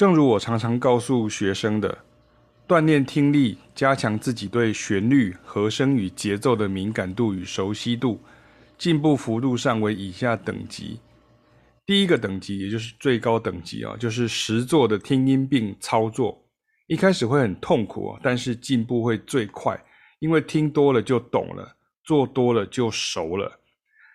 正如我常常告诉学生的，锻炼听力，加强自己对旋律、和声与节奏的敏感度与熟悉度，进步幅度上为以下等级。第一个等级，也就是最高等级啊，就是实作的听音并操作。一开始会很痛苦，但是进步会最快，因为听多了就懂了，做多了就熟了。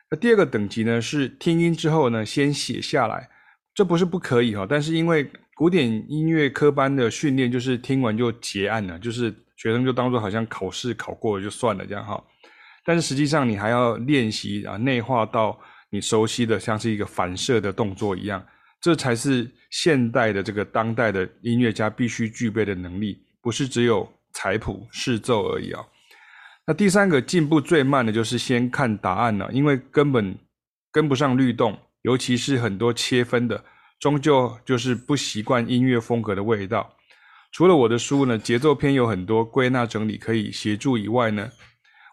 那第二个等级呢，是听音之后呢，先写下来。这不是不可以哈，但是因为古典音乐科班的训练就是听完就结案了，就是学生就当做好像考试考过了就算了这样哈。但是实际上你还要练习啊，内化到。你熟悉的像是一个反射的动作一样，这才是现代的这个当代的音乐家必须具备的能力，不是只有采谱视奏而已啊。那第三个进步最慢的就是先看答案了，因为根本跟不上律动，尤其是很多切分的，终究就是不习惯音乐风格的味道。除了我的书呢，节奏篇有很多归纳整理可以协助以外呢。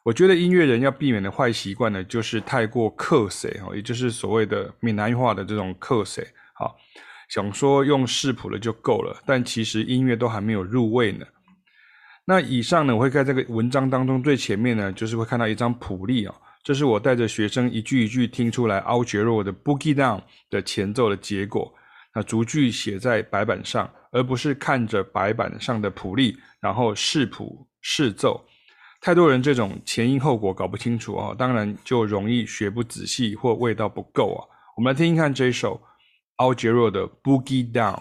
我觉得音乐人要避免的坏习惯呢，就是太过刻写哈，也就是所谓的闽南话的这种刻写，好，想说用视谱了就够了，但其实音乐都还没有入味呢。那以上呢，我会在这个文章当中最前面呢，就是会看到一张谱例啊，这是我带着学生一句一句听出来 Al Jarreau 的 Boogie Down 的前奏的结果，那逐句写在白板上，而不是看着白板上的谱例，然后试谱试奏。太多人这种前因后果搞不清楚啊，当然就容易学不仔细或味道不够啊。我们来听一看这一首 Algero 的 Boogie Down。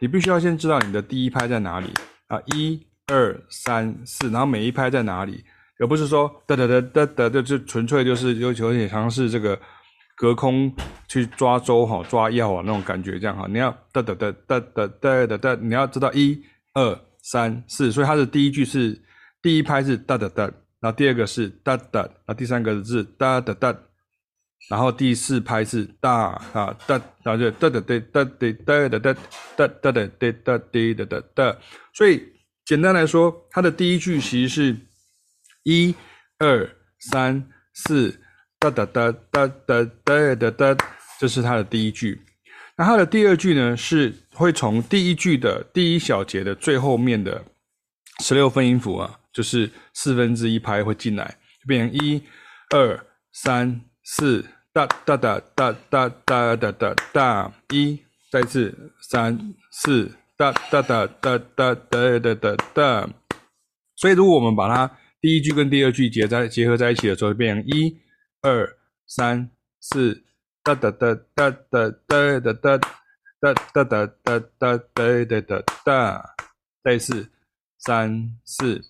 你必须要先知道你的第一拍在哪里啊，一二三四，然后每一拍在哪里，而不是说哒哒哒哒哒，就就纯粹就是有有点像是这个隔空去抓周哈抓药啊那种感觉这样哈，你要哒哒哒哒哒哒哒哒，你要知道一二三四，所以它的第一句是第一拍是哒哒哒，然后第二个是哒哒，然后第三个是哒哒哒。然后第四拍是哒啊哒，然后就哒哒哒哒哒哒哒哒哒哒哒哒哒哒哒哒哒。所以简单来说，它的第一句其实是一二三四哒哒哒哒哒哒哒哒，这是它的第一句。那它的第二句呢，是会从第一句的第一小节的最后面的十六分音符啊，就是四分之一拍会进来，就变成一二三四。哒哒哒哒哒哒哒哒哒，一，再次三四，哒哒哒哒哒哒哒哒哒。所以，如果我们把它第一句跟第二句结在结合在一起的时候，变成一二三四，哒哒哒哒哒哒哒哒，哒哒哒哒哒哒哒哒哒。再次三四，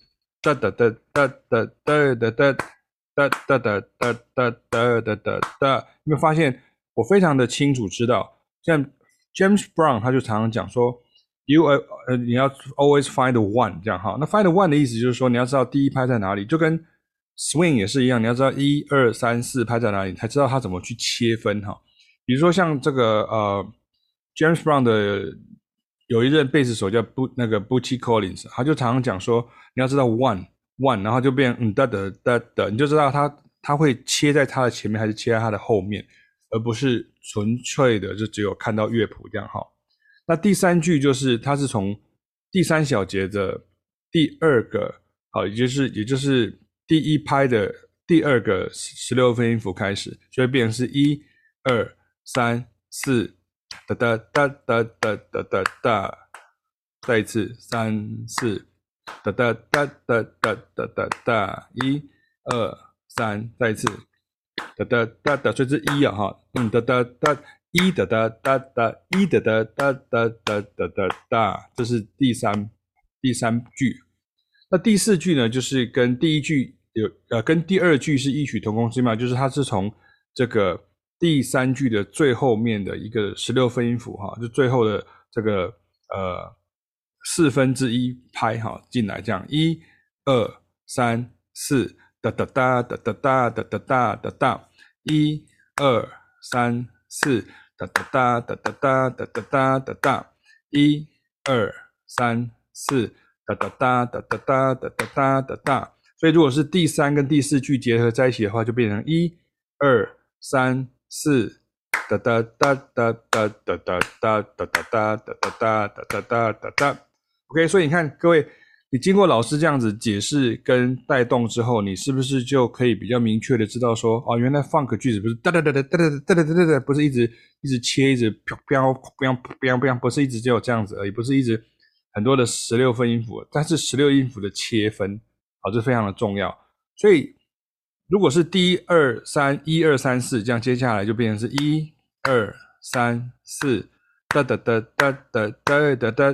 哒哒哒哒哒哒哒哒。哒哒哒哒哒哒哒哒哒，有没有发现我非常的清楚知道，像 James Brown 他就常常讲说，you 呃你要 always find one 这样哈，那 find one 的意思就是说你要知道第一拍在哪里，就跟 swing 也是一样，你要知道一二三四拍在哪里，才知道他怎么去切分哈。比如说像这个呃 James Brown 的有一任贝斯手叫布那个 b o o t y Collins，他就常常讲说你要知道 one。one，然后就变嗯哒哒哒哒，你就知道它它会切在它的前面还是切在它的后面，而不是纯粹的就只有看到乐谱这样哈。那第三句就是它是从第三小节的第二个，好，也就是也就是第一拍的第二个十六分音符开始，所以变成是一二三四哒哒哒哒哒哒哒哒，再一次三四。哒哒哒哒哒哒哒哒，一、二、三，再一次，哒哒哒哒，所以是一啊哈，嗯哒哒哒，一哒哒哒哒，一哒哒哒哒哒哒哒哒，这是第三第三句。那第四句呢，就是跟第一句有呃，跟第二句是异曲同工之妙，就是它是从这个第三句的最后面的一个十六分音符哈，就最后的这个呃四分之一拍哈进来，这样一二三四。哒哒哒哒哒哒哒哒哒哒，一二三四，哒哒哒哒哒哒哒哒哒哒哒，一二三四，哒哒哒哒哒哒哒哒哒哒。所以如果是第三跟第四句结合在一起的话，就变成一二三四，哒哒哒哒哒哒哒哒哒哒哒哒哒哒哒哒哒。OK，所以你看各位。你经过老师这样子解释跟带动之后，你是不是就可以比较明确的知道说，哦，原来 funk 句子不是哒哒哒哒哒哒哒哒哒哒，不是一直一直切，一直飘飘飘飘飘，不是一直只有这样子而已，不是一直很多的十六分音符，但是十六音符的切分，啊，这非常的重要。所以如果是第一二三一二三四这样，接下来就变成是一二三四哒哒哒哒哒哒哒哒。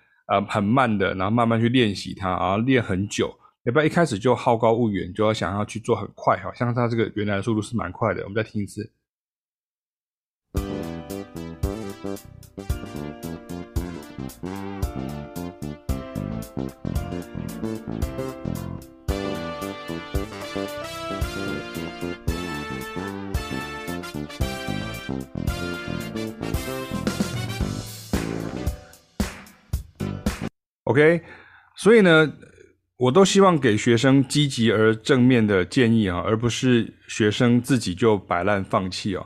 啊，很慢的，然后慢慢去练习它，然后练很久，也不要一开始就好高骛远，就要想要去做很快，好像它这个原来的速度是蛮快的。我们再听一次。OK，所以呢，我都希望给学生积极而正面的建议啊，而不是学生自己就摆烂放弃哦。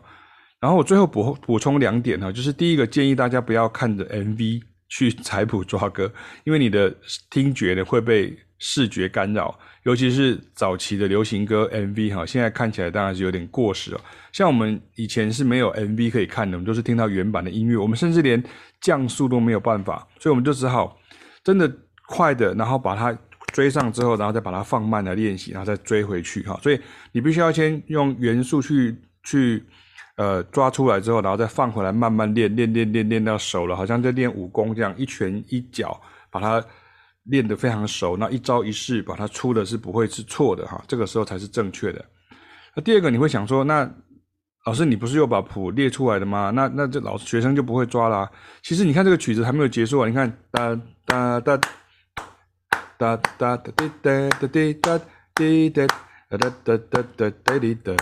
然后我最后补补充两点哈，就是第一个建议大家不要看着 MV 去采谱抓歌，因为你的听觉呢会被视觉干扰，尤其是早期的流行歌 MV 哈，现在看起来当然是有点过时哦。像我们以前是没有 MV 可以看的，我们都是听到原版的音乐，我们甚至连降速都没有办法，所以我们就只好。真的快的，然后把它追上之后，然后再把它放慢来练习，然后再追回去哈。所以你必须要先用元素去去呃抓出来之后，然后再放回来，慢慢练练练练练到熟了，好像在练武功这样，一拳一脚把它练得非常熟，那一招一式把它出的是不会是错的哈。这个时候才是正确的。那第二个你会想说，那老师你不是又把谱列出来的吗？那那这老师学生就不会抓啦。其实你看这个曲子还没有结束啊，你看哒。哒哒哒哒哒滴哒哒滴哒滴哒哒哒哒哒哒滴哒，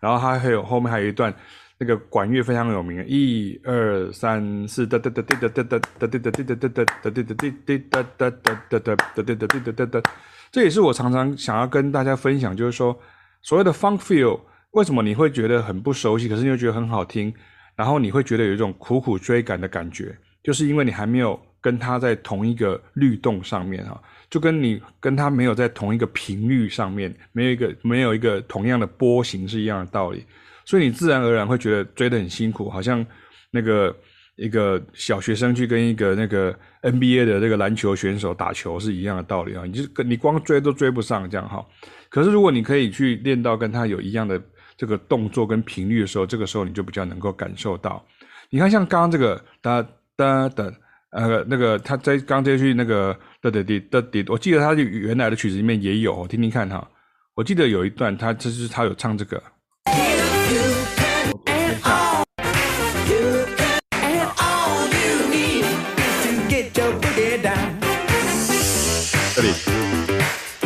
然后它还有后面还有一段那个管乐非常有名，一二三四哒哒哒滴哒哒哒哒滴哒滴哒哒哒哒滴哒滴滴哒哒哒哒哒哒滴哒滴哒哒哒，这也是我常常想要跟大家分享，就是说所谓的 funk feel，为什么你会觉得很不熟悉，可是你又觉得很好听，然后你会觉得有一种苦苦追赶的感觉，就是因为你还没有。跟他在同一个律动上面哈，就跟你跟他没有在同一个频率上面，没有一个没有一个同样的波形是一样的道理，所以你自然而然会觉得追得很辛苦，好像那个一个小学生去跟一个那个 NBA 的这个篮球选手打球是一样的道理啊，你就跟你光追都追不上这样哈。可是如果你可以去练到跟他有一样的这个动作跟频率的时候，这个时候你就比较能够感受到。你看像刚刚这个哒哒哒。那个，那个他在刚接去那个的的的的的，我记得他原来的曲子里面也有，我听听看哈。我记得有一段他就是他有唱这个。这里，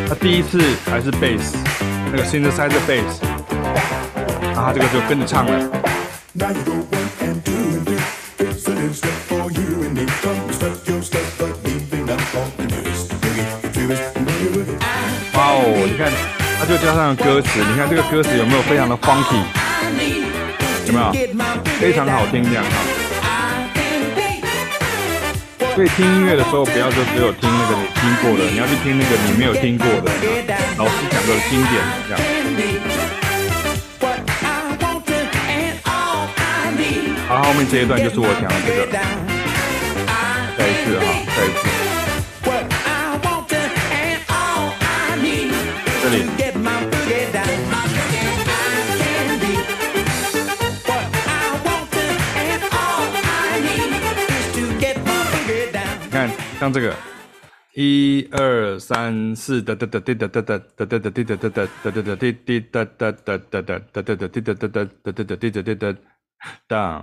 他第一次还是 bass，那个 synthesizer bass，然他这个就跟着唱了。哇哦，你看，它就加上歌词，你看这个歌词有没有非常的 funky？有没有？非常好听这样哈。所以听音乐的时候，不要就只有听那个你听过的，你要去听那个你没有听过的。老师讲的经典这样。好，后面这一段就是我讲的这个。再一次哈，再一次。这里。像这个，一二三四哒哒哒滴哒哒哒哒哒哒滴哒哒哒哒哒哒滴滴哒哒哒哒哒哒哒哒滴哒哒哒哒哒哒滴哒哒哒，down，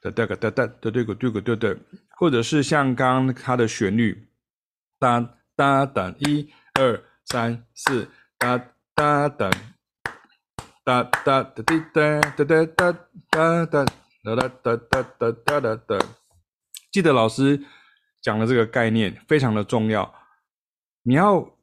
哒哒个哒哒哒对个对个对对，或者是像刚它的旋律，哒哒哒一二三四哒哒哒哒哒哒滴哒哒哒哒哒哒哒哒哒哒哒哒哒哒，记得老师讲的这个概念非常的重要。你要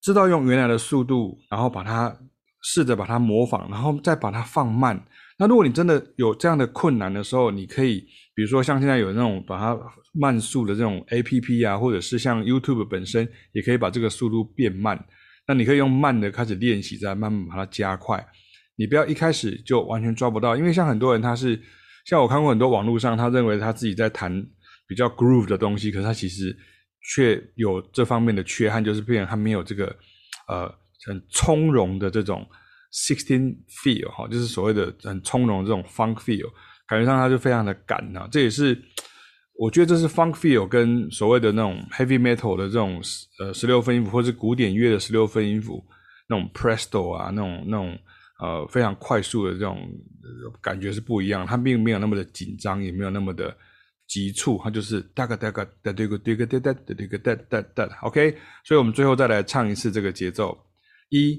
知道用原来的速度，然后把它试着把它模仿，然后再把它放慢。那如果你真的有这样的困难的时候，你可以比如说像现在有那种把它慢速的这种 APP 啊，或者是像 YouTube 本身也可以把这个速度变慢。那你可以用慢的开始练习，再慢慢把它加快。你不要一开始就完全抓不到，因为像很多人他是像我看过很多网络上，他认为他自己在弹比较 groove 的东西，可是他其实。却有这方面的缺憾，就是变成他没有这个呃很从容的这种 sixteen feel 哈，就是所谓的很从容的这种 funk feel，感觉上它就非常的赶啊。这也是我觉得这是 funk feel 跟所谓的那种 heavy metal 的这种呃十六分音符，或是古典乐的十六分音符那种 presto 啊，那种那种呃非常快速的这种感觉是不一样，它并没有那么的紧张，也没有那么的。急促，它就是哒个哒个哒对个对个哒哒哒对个哒哒哒，OK。所以我们最后再来唱一次这个节奏，一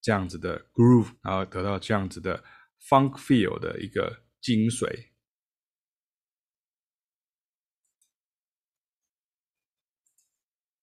这样子的 groove，然后得到这样子的 funk feel 的一个精髓。